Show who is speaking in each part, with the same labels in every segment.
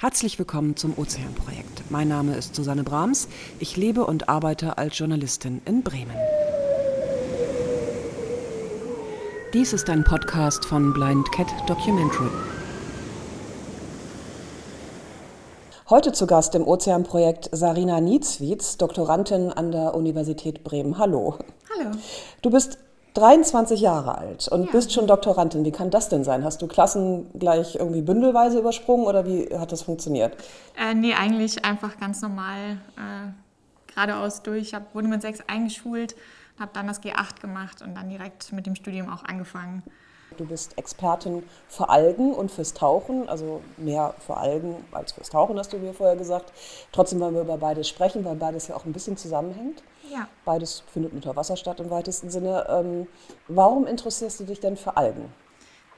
Speaker 1: Herzlich willkommen zum Ozeanprojekt. Mein Name ist Susanne Brahms. Ich lebe und arbeite als Journalistin in Bremen. Dies ist ein Podcast von Blind Cat Documentary. Heute zu Gast im Ozeanprojekt Sarina Nietzwitz, Doktorandin an der Universität Bremen. Hallo.
Speaker 2: Hallo.
Speaker 1: Du bist 23 Jahre alt und ja. bist schon Doktorandin. Wie kann das denn sein? Hast du Klassen gleich irgendwie bündelweise übersprungen oder wie hat das funktioniert?
Speaker 2: Äh, nee, eigentlich einfach ganz normal äh, geradeaus durch. Ich hab, wurde mit sechs eingeschult, habe dann das G8 gemacht und dann direkt mit dem Studium auch angefangen.
Speaker 1: Du bist Expertin für Algen und fürs Tauchen, also mehr für Algen als fürs Tauchen, hast du mir vorher gesagt. Trotzdem wollen wir über beides sprechen, weil beides ja auch ein bisschen zusammenhängt.
Speaker 2: Ja.
Speaker 1: Beides findet unter Wasser statt im weitesten Sinne. Ähm, warum interessierst du dich denn für Algen?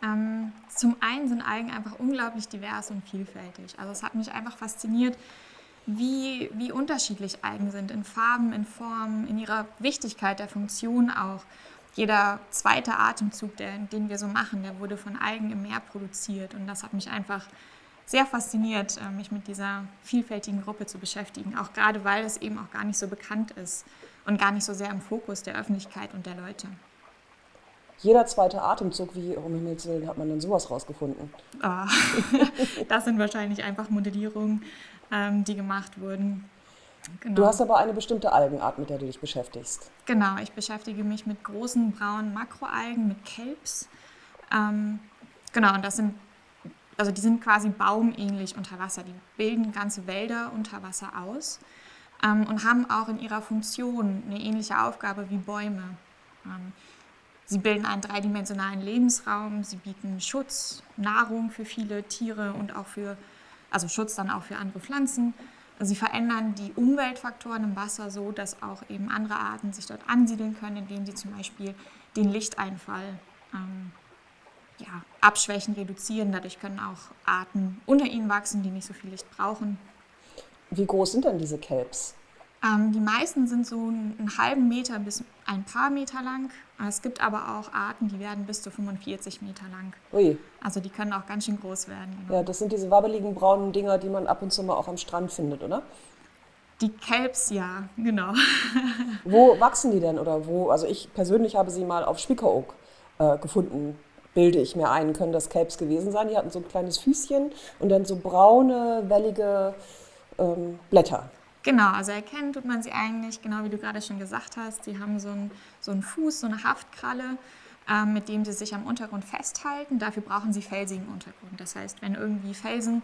Speaker 2: Ähm, zum einen sind Algen einfach unglaublich divers und vielfältig. Also es hat mich einfach fasziniert, wie, wie unterschiedlich Algen sind in Farben, in Formen, in ihrer Wichtigkeit der Funktion auch. Jeder zweite Atemzug, der, den wir so machen, der wurde von Algen im Meer produziert. Und das hat mich einfach sehr fasziniert, äh, mich mit dieser vielfältigen Gruppe zu beschäftigen. Auch gerade, weil es eben auch gar nicht so bekannt ist und gar nicht so sehr im Fokus der Öffentlichkeit und der Leute.
Speaker 1: Jeder zweite Atemzug, wie um Himmels Willen hat man denn sowas rausgefunden?
Speaker 2: Oh, das sind wahrscheinlich einfach Modellierungen, ähm, die gemacht wurden.
Speaker 1: Genau. Du hast aber eine bestimmte Algenart, mit der du dich beschäftigst.
Speaker 2: Genau, ich beschäftige mich mit großen braunen Makroalgen, mit Kelps. Ähm, genau, und das sind, also die sind quasi baumähnlich unter Wasser. Die bilden ganze Wälder unter Wasser aus ähm, und haben auch in ihrer Funktion eine ähnliche Aufgabe wie Bäume. Ähm, sie bilden einen dreidimensionalen Lebensraum, sie bieten Schutz, Nahrung für viele Tiere und auch für, also Schutz dann auch für andere Pflanzen. Sie verändern die Umweltfaktoren im Wasser so, dass auch eben andere Arten sich dort ansiedeln können, indem sie zum Beispiel den Lichteinfall ähm, ja, abschwächen, reduzieren. Dadurch können auch Arten unter ihnen wachsen, die nicht so viel Licht brauchen.
Speaker 1: Wie groß sind denn diese Kelps?
Speaker 2: Ähm, die meisten sind so einen halben Meter bis ein paar Meter lang. Es gibt aber auch Arten, die werden bis zu 45 Meter lang.
Speaker 1: Ui.
Speaker 2: Also die können auch ganz schön groß werden.
Speaker 1: Genau. Ja, das sind diese wabbeligen braunen Dinger, die man ab und zu mal auch am Strand findet, oder?
Speaker 2: Die Kelps, ja, genau.
Speaker 1: wo wachsen die denn oder wo? Also ich persönlich habe sie mal auf Spiekeroog äh, gefunden, bilde ich mir ein, können das Kelps gewesen sein. Die hatten so ein kleines Füßchen und dann so braune, wellige ähm, Blätter.
Speaker 2: Genau, also erkennen tut man sie eigentlich, genau wie du gerade schon gesagt hast. Sie haben so einen, so einen Fuß, so eine Haftkralle, ähm, mit dem sie sich am Untergrund festhalten. Dafür brauchen sie felsigen Untergrund. Das heißt, wenn irgendwie Felsen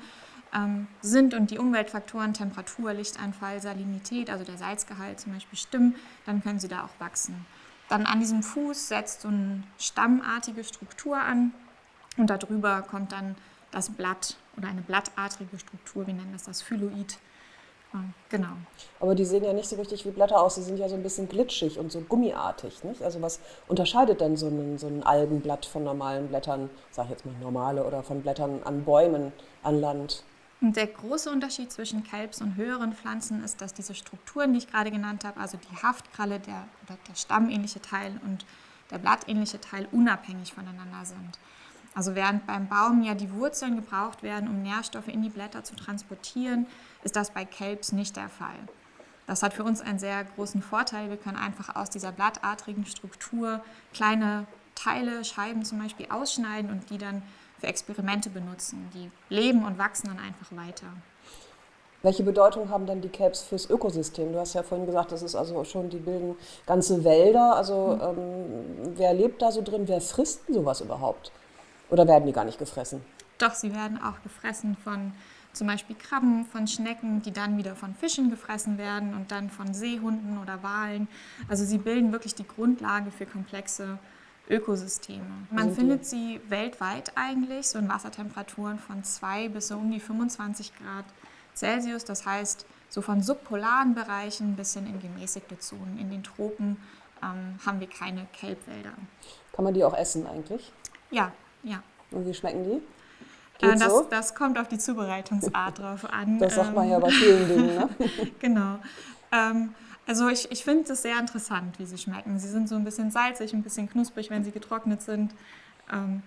Speaker 2: ähm, sind und die Umweltfaktoren Temperatur, Lichteinfall, Salinität, also der Salzgehalt zum Beispiel stimmen, dann können sie da auch wachsen. Dann an diesem Fuß setzt so eine stammartige Struktur an und darüber kommt dann das Blatt oder eine blattartige Struktur, wir nennen das das Phyloid Genau.
Speaker 1: Aber die sehen ja nicht so richtig wie Blätter aus, sie sind ja so ein bisschen glitschig und so gummiartig. Nicht? Also was unterscheidet denn so ein, so ein Algenblatt von normalen Blättern, sag ich jetzt mal normale, oder von Blättern an Bäumen, an Land?
Speaker 2: Der große Unterschied zwischen Kalbs- und höheren Pflanzen ist, dass diese Strukturen, die ich gerade genannt habe, also die Haftkralle, der, der stammähnliche Teil und der blattähnliche Teil, unabhängig voneinander sind. Also während beim Baum ja die Wurzeln gebraucht werden, um Nährstoffe in die Blätter zu transportieren, ist das bei Kelps nicht der Fall. Das hat für uns einen sehr großen Vorteil. Wir können einfach aus dieser blattartigen Struktur kleine Teile, Scheiben zum Beispiel ausschneiden und die dann für Experimente benutzen. Die leben und wachsen dann einfach weiter.
Speaker 1: Welche Bedeutung haben dann die Kelps fürs Ökosystem? Du hast ja vorhin gesagt, das ist also schon, die bilden ganze Wälder. Also mhm. ähm, wer lebt da so drin? Wer frisst sowas überhaupt? Oder werden die gar nicht gefressen?
Speaker 2: Doch, sie werden auch gefressen von zum Beispiel Krabben, von Schnecken, die dann wieder von Fischen gefressen werden und dann von Seehunden oder Walen. Also sie bilden wirklich die Grundlage für komplexe Ökosysteme. Man findet sie weltweit eigentlich, so in Wassertemperaturen von 2 bis so um die 25 Grad Celsius. Das heißt, so von subpolaren Bereichen bis hin in gemäßigte Zonen. In den Tropen ähm, haben wir keine Kelbwälder.
Speaker 1: Kann man die auch essen eigentlich?
Speaker 2: Ja, ja.
Speaker 1: Und wie schmecken die?
Speaker 2: Äh, das, so? das, kommt auf die Zubereitungsart drauf an.
Speaker 1: Das sagt man ja bei vielen Dingen. Ne?
Speaker 2: genau. Ähm, also ich, ich finde es sehr interessant, wie sie schmecken. Sie sind so ein bisschen salzig, ein bisschen knusprig, wenn sie getrocknet sind. Ähm,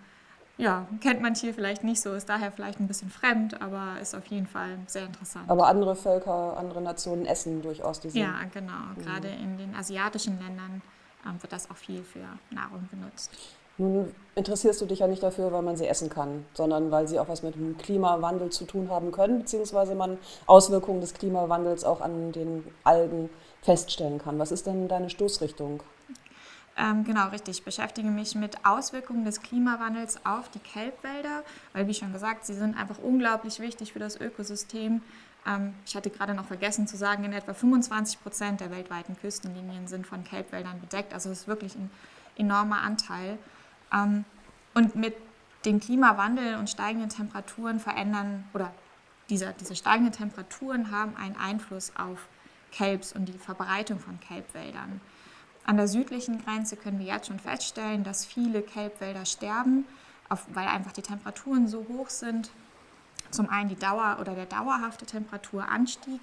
Speaker 2: ja, kennt man hier vielleicht nicht so, ist daher vielleicht ein bisschen fremd, aber ist auf jeden Fall sehr interessant.
Speaker 1: Aber andere Völker, andere Nationen essen durchaus diese.
Speaker 2: Ja, genau. Mhm. Gerade in den asiatischen Ländern ähm, wird das auch viel für Nahrung benutzt.
Speaker 1: Nun interessierst du dich ja nicht dafür, weil man sie essen kann, sondern weil sie auch was mit dem Klimawandel zu tun haben können, beziehungsweise man Auswirkungen des Klimawandels auch an den Algen feststellen kann. Was ist denn deine Stoßrichtung?
Speaker 2: Ähm, genau, richtig. Ich beschäftige mich mit Auswirkungen des Klimawandels auf die Kelbwälder, weil, wie schon gesagt, sie sind einfach unglaublich wichtig für das Ökosystem. Ähm, ich hatte gerade noch vergessen zu sagen, in etwa 25 Prozent der weltweiten Küstenlinien sind von Kelbwäldern bedeckt. Also das ist wirklich ein enormer Anteil. Ähm, und mit dem Klimawandel und steigenden Temperaturen verändern, oder diese, diese steigenden Temperaturen haben einen Einfluss auf Kelbs und die Verbreitung von Kelbwäldern. An der südlichen Grenze können wir jetzt schon feststellen, dass viele Kelbwälder sterben, weil einfach die Temperaturen so hoch sind. Zum einen die Dauer oder der dauerhafte Temperaturanstieg,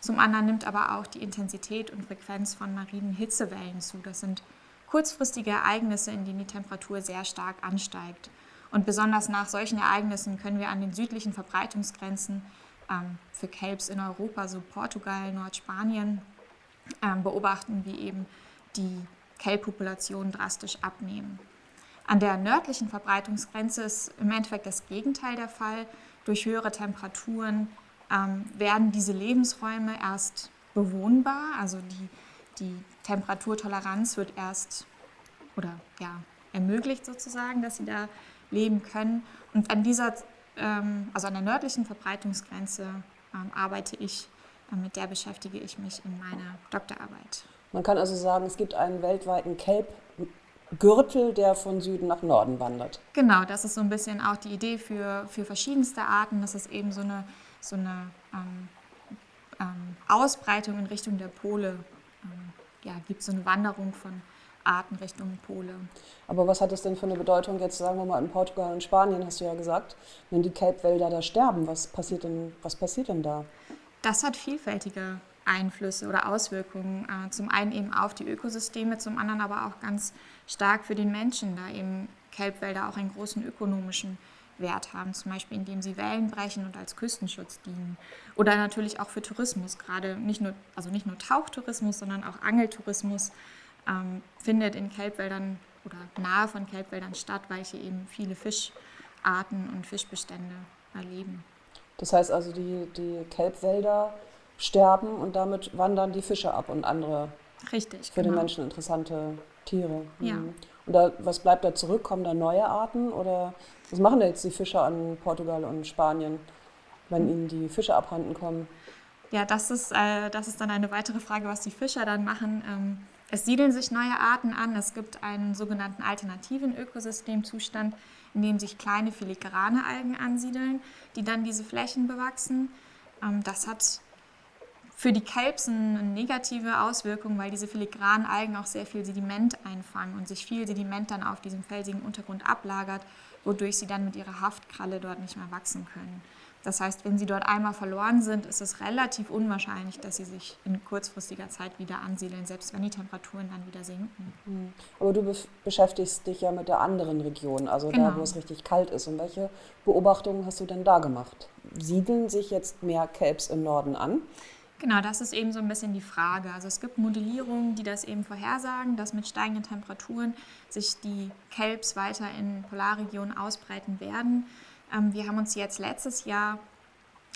Speaker 2: zum anderen nimmt aber auch die Intensität und Frequenz von marinen Hitzewellen zu. Das sind kurzfristige Ereignisse, in denen die Temperatur sehr stark ansteigt. Und besonders nach solchen Ereignissen können wir an den südlichen Verbreitungsgrenzen ähm, für Kelbs in Europa, so Portugal, Nordspanien, ähm, beobachten, wie eben die Kelbpopulationen drastisch abnehmen. An der nördlichen Verbreitungsgrenze ist im Endeffekt das Gegenteil der Fall. Durch höhere Temperaturen ähm, werden diese Lebensräume erst bewohnbar, also die die Temperaturtoleranz wird erst oder ja, ermöglicht sozusagen, dass sie da leben können. Und an dieser, ähm, also an der nördlichen Verbreitungsgrenze ähm, arbeite ich, äh, mit der beschäftige ich mich in meiner Doktorarbeit.
Speaker 1: Man kann also sagen, es gibt einen weltweiten Kelbgürtel, der von Süden nach Norden wandert.
Speaker 2: Genau, das ist so ein bisschen auch die Idee für, für verschiedenste Arten. Das ist eben so eine, so eine ähm, ähm Ausbreitung in Richtung der Pole ähm, ja, gibt es so eine Wanderung von Arten Richtung Pole.
Speaker 1: Aber was hat das denn für eine Bedeutung jetzt, sagen wir mal, in Portugal und Spanien, hast du ja gesagt, wenn die Kelbwälder da sterben, was passiert denn, was passiert denn da?
Speaker 2: Das hat vielfältige Einflüsse oder Auswirkungen. Äh, zum einen eben auf die Ökosysteme, zum anderen aber auch ganz stark für den Menschen, da eben Kelbwälder auch einen großen ökonomischen Wert haben, zum Beispiel indem sie Wellen brechen und als Küstenschutz dienen. Oder natürlich auch für Tourismus, gerade nicht nur, also nicht nur Tauchtourismus, sondern auch Angeltourismus ähm, findet in Kelbwäldern oder nahe von Kelbwäldern statt, weil hier eben viele Fischarten und Fischbestände erleben.
Speaker 1: Das heißt also, die, die Kelbwälder sterben und damit wandern die Fische ab und andere
Speaker 2: Richtig,
Speaker 1: für genau. den Menschen interessante Tiere.
Speaker 2: Mhm. Ja.
Speaker 1: Und da, was bleibt da zurück? Kommen da neue Arten oder was machen jetzt die Fischer an Portugal und Spanien, wenn ihnen die Fische abhanden kommen?
Speaker 2: Ja, das ist, äh, das ist dann eine weitere Frage, was die Fischer dann machen. Ähm, es siedeln sich neue Arten an. Es gibt einen sogenannten alternativen Ökosystemzustand, in dem sich kleine filigrane Algen ansiedeln, die dann diese Flächen bewachsen. Ähm, das hat für die Kelpsen eine negative Auswirkung, weil diese filigranen Algen auch sehr viel Sediment einfangen und sich viel Sediment dann auf diesem felsigen Untergrund ablagert, wodurch sie dann mit ihrer Haftkralle dort nicht mehr wachsen können. Das heißt, wenn sie dort einmal verloren sind, ist es relativ unwahrscheinlich, dass sie sich in kurzfristiger Zeit wieder ansiedeln, selbst wenn die Temperaturen dann wieder sinken.
Speaker 1: Hm. Aber du beschäftigst dich ja mit der anderen Region, also genau. da, wo es richtig kalt ist. Und welche Beobachtungen hast du denn da gemacht? Siedeln sich jetzt mehr Kelps im Norden an?
Speaker 2: Genau, das ist eben so ein bisschen die Frage. Also es gibt Modellierungen, die das eben vorhersagen, dass mit steigenden Temperaturen sich die Kelps weiter in Polarregionen ausbreiten werden. Ähm, wir haben uns jetzt letztes Jahr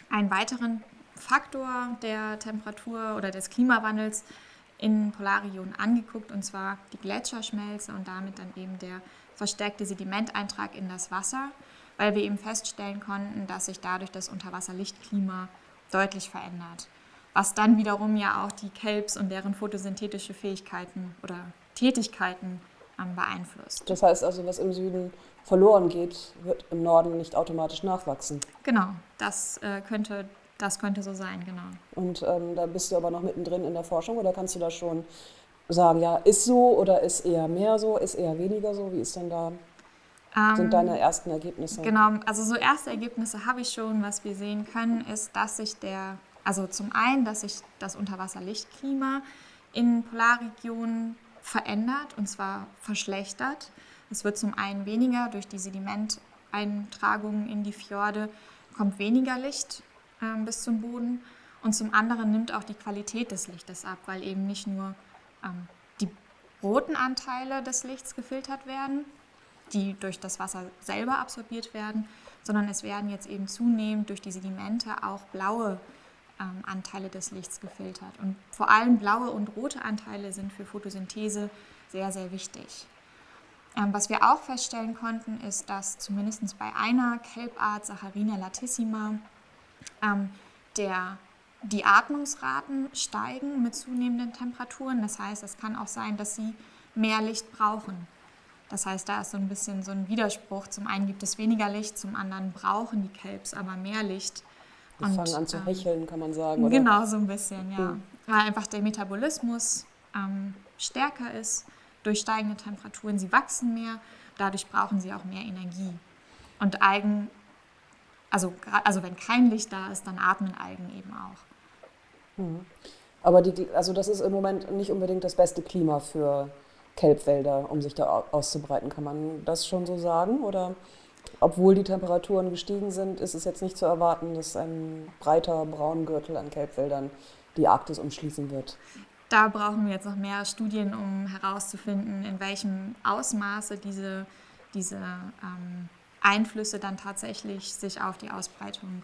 Speaker 2: einen weiteren Faktor der Temperatur oder des Klimawandels in Polarregionen angeguckt, und zwar die Gletscherschmelze und damit dann eben der verstärkte Sedimenteintrag in das Wasser, weil wir eben feststellen konnten, dass sich dadurch das Unterwasserlichtklima deutlich verändert was dann wiederum ja auch die Kelps und deren photosynthetische Fähigkeiten oder Tätigkeiten ähm, beeinflusst.
Speaker 1: Das heißt also, was im Süden verloren geht, wird im Norden nicht automatisch nachwachsen.
Speaker 2: Genau, das, äh, könnte, das könnte so sein, genau.
Speaker 1: Und ähm, da bist du aber noch mittendrin in der Forschung oder kannst du da schon sagen, ja, ist so oder ist eher mehr so, ist eher weniger so? Wie ist denn da ähm, sind deine ersten Ergebnisse?
Speaker 2: Genau, also so erste Ergebnisse habe ich schon. Was wir sehen können, ist, dass sich der also zum einen, dass sich das Unterwasserlichtklima in Polarregionen verändert und zwar verschlechtert. Es wird zum einen weniger durch die Sedimenteinlagerung Eintragungen in die Fjorde kommt weniger Licht ähm, bis zum Boden und zum anderen nimmt auch die Qualität des Lichtes ab, weil eben nicht nur ähm, die roten Anteile des Lichts gefiltert werden, die durch das Wasser selber absorbiert werden, sondern es werden jetzt eben zunehmend durch die Sedimente auch blaue ähm, Anteile des Lichts gefiltert. Und vor allem blaue und rote Anteile sind für Photosynthese sehr, sehr wichtig. Ähm, was wir auch feststellen konnten, ist, dass zumindest bei einer Kelbart, Saccharina latissima, ähm, der, die Atmungsraten steigen mit zunehmenden Temperaturen. Das heißt, es kann auch sein, dass sie mehr Licht brauchen. Das heißt, da ist so ein bisschen so ein Widerspruch. Zum einen gibt es weniger Licht, zum anderen brauchen die Kelbs aber mehr Licht.
Speaker 1: Und, fangen an zu ähm, hecheln, kann man sagen. Oder?
Speaker 2: Genau, so ein bisschen, ja. Mhm. Weil einfach der Metabolismus ähm, stärker ist durch steigende Temperaturen. Sie wachsen mehr, dadurch brauchen sie auch mehr Energie. Und Algen, also, also wenn kein Licht da ist, dann atmen Algen eben auch.
Speaker 1: Mhm. Aber die, also das ist im Moment nicht unbedingt das beste Klima für Kelbwälder, um sich da auszubreiten. Kann man das schon so sagen? Oder obwohl die Temperaturen gestiegen sind, ist es jetzt nicht zu erwarten, dass ein breiter Braungürtel an Kelbwäldern die Arktis umschließen wird?
Speaker 2: Da brauchen wir jetzt noch mehr Studien, um herauszufinden, in welchem Ausmaße diese, diese ähm, Einflüsse dann tatsächlich sich auf die Ausbreitung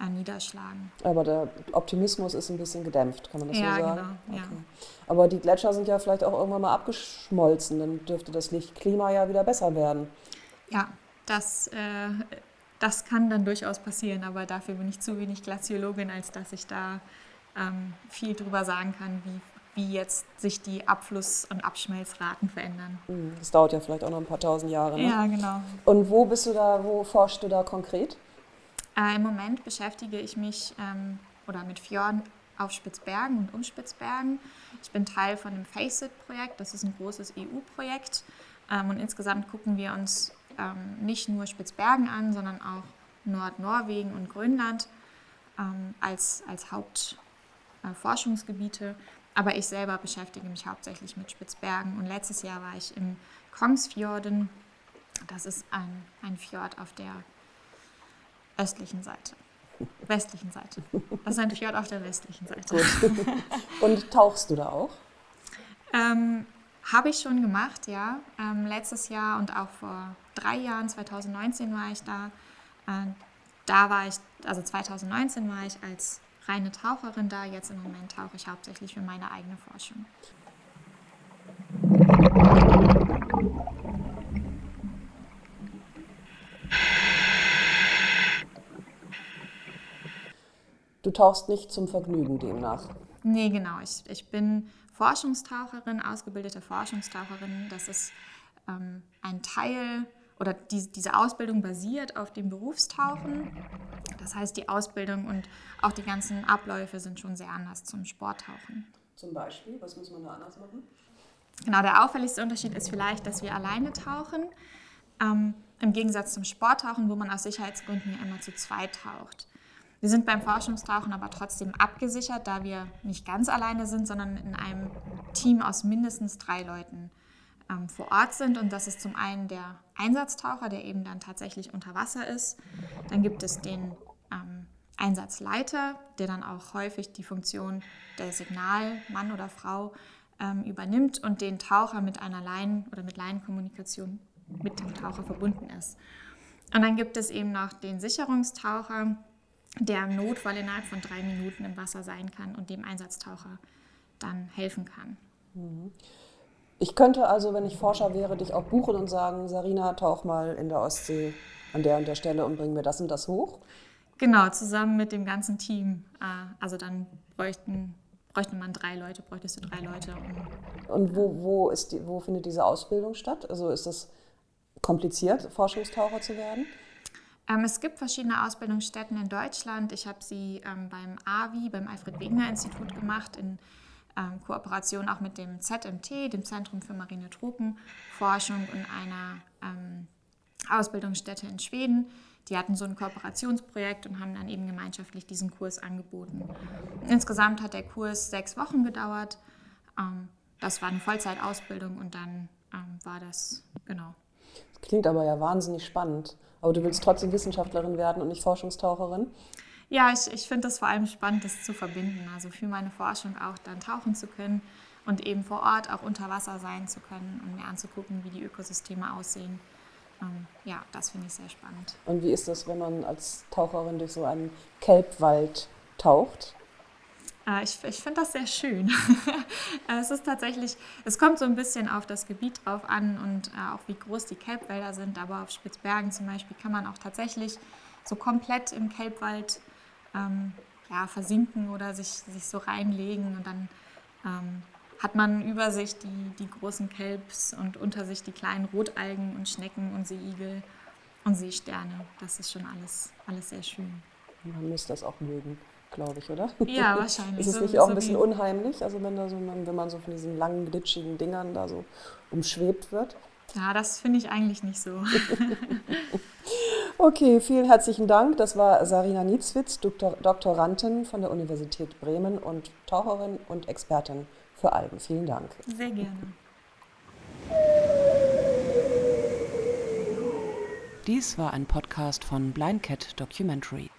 Speaker 2: äh, niederschlagen.
Speaker 1: Aber der Optimismus ist ein bisschen gedämpft, kann man das
Speaker 2: ja,
Speaker 1: so sagen?
Speaker 2: Genau, ja.
Speaker 1: Okay. Aber die Gletscher sind ja vielleicht auch irgendwann mal abgeschmolzen, dann dürfte das Lichtklima ja wieder besser werden.
Speaker 2: Ja, das, äh, das kann dann durchaus passieren, aber dafür bin ich zu wenig Glaziologin, als dass ich da ähm, viel drüber sagen kann, wie wie jetzt sich die Abfluss- und Abschmelzraten verändern.
Speaker 1: Hm, das dauert ja vielleicht auch noch ein paar tausend Jahre. Ne?
Speaker 2: Ja, genau.
Speaker 1: Und wo bist du da, wo forschst du da konkret?
Speaker 2: Äh, Im Moment beschäftige ich mich ähm, oder mit Fjorden auf Spitzbergen und um Spitzbergen. Ich bin Teil von dem FACEIT-Projekt, das ist ein großes EU-Projekt. Ähm, und insgesamt gucken wir uns ähm, nicht nur Spitzbergen an, sondern auch Nordnorwegen und Grönland ähm, als, als Hauptforschungsgebiete. Äh, aber ich selber beschäftige mich hauptsächlich mit Spitzbergen und letztes Jahr war ich im Kongsfjorden. Das ist ein, ein Fjord auf der östlichen Seite. Westlichen Seite. Das ist ein Fjord auf der westlichen Seite.
Speaker 1: Gut. Und tauchst du da auch?
Speaker 2: Ähm, Habe ich schon gemacht, ja. Ähm, letztes Jahr und auch vor drei Jahren, 2019 war ich da. Äh, da war ich, also 2019 war ich als reine Taucherin da. Jetzt im Moment tauche ich hauptsächlich für meine eigene Forschung.
Speaker 1: Du tauchst nicht zum Vergnügen demnach.
Speaker 2: Nee, genau. Ich, ich bin Forschungstaucherin, ausgebildete Forschungstaucherin. Das ist ähm, ein Teil oder die, diese Ausbildung basiert auf dem Berufstauchen. Das heißt, die Ausbildung und auch die ganzen Abläufe sind schon sehr anders zum Sporttauchen.
Speaker 1: Zum Beispiel, was muss man da anders machen?
Speaker 2: Genau, der auffälligste Unterschied ist vielleicht, dass wir alleine tauchen. Ähm, Im Gegensatz zum Sporttauchen, wo man aus Sicherheitsgründen ja immer zu zweit taucht. Wir sind beim Forschungstauchen aber trotzdem abgesichert, da wir nicht ganz alleine sind, sondern in einem Team aus mindestens drei Leuten ähm, vor Ort sind. Und das ist zum einen der Einsatztaucher, der eben dann tatsächlich unter Wasser ist. Dann gibt es den ähm, Einsatzleiter, der dann auch häufig die Funktion der Signal, Mann oder Frau, ähm, übernimmt und den Taucher mit einer Leinen- oder mit Leinenkommunikation mit dem Taucher verbunden ist. Und dann gibt es eben noch den Sicherungstaucher, der im Notfall innerhalb von drei Minuten im Wasser sein kann und dem Einsatztaucher dann helfen kann.
Speaker 1: Mhm. Ich könnte also, wenn ich Forscher wäre, dich auch buchen und sagen, Sarina, tauch mal in der Ostsee an der und der Stelle und bring mir das und das hoch.
Speaker 2: Genau, zusammen mit dem ganzen Team. Ah, also dann bräuchten, bräuchte man drei Leute, bräuchtest du drei Leute.
Speaker 1: Um, und wo, wo, ist die, wo findet diese Ausbildung statt? Also ist es kompliziert, Forschungstaucher zu werden?
Speaker 2: Ähm, es gibt verschiedene Ausbildungsstätten in Deutschland. Ich habe sie ähm, beim AVI, beim Alfred Wegener Institut gemacht in ähm, Kooperation auch mit dem ZMT, dem Zentrum für Marine Tropenforschung und einer Ausbildungsstätte in Schweden. Die hatten so ein Kooperationsprojekt und haben dann eben gemeinschaftlich diesen Kurs angeboten. Insgesamt hat der Kurs sechs Wochen gedauert. Das war eine Vollzeitausbildung und dann war das, genau.
Speaker 1: Klingt aber ja wahnsinnig spannend. Aber du willst trotzdem Wissenschaftlerin werden und nicht Forschungstaucherin?
Speaker 2: Ja, ich, ich finde es vor allem spannend, das zu verbinden. Also für meine Forschung auch dann tauchen zu können und eben vor Ort auch unter Wasser sein zu können und mir anzugucken, wie die Ökosysteme aussehen. Ähm, ja, das finde ich sehr spannend.
Speaker 1: Und wie ist das, wenn man als Taucherin durch so einen Kelbwald taucht?
Speaker 2: Äh, ich, ich finde das sehr schön. es ist tatsächlich, es kommt so ein bisschen auf das Gebiet drauf an und äh, auch wie groß die Kelbwälder sind. Aber auf Spitzbergen zum Beispiel kann man auch tatsächlich so komplett im Kelbwald ähm, ja, versinken oder sich, sich so reinlegen und dann ähm, hat man über sich die, die großen Kelbs und unter sich die kleinen Rotalgen und Schnecken und Seeigel und Seesterne. Das ist schon alles, alles sehr schön.
Speaker 1: Man muss das auch mögen, glaube ich, oder?
Speaker 2: Ja, wahrscheinlich.
Speaker 1: ist es nicht so, auch ein bisschen unheimlich, also wenn, da so, wenn man so von diesen langen, glitschigen Dingern da so umschwebt wird?
Speaker 2: Ja, das finde ich eigentlich nicht so.
Speaker 1: okay, vielen herzlichen Dank. Das war Sarina Nietzwitz, Doktor, Doktorandin von der Universität Bremen und Taucherin und Expertin für Algen. Vielen Dank.
Speaker 2: Sehr gerne.
Speaker 3: Dies war ein Podcast von Blind Cat Documentary.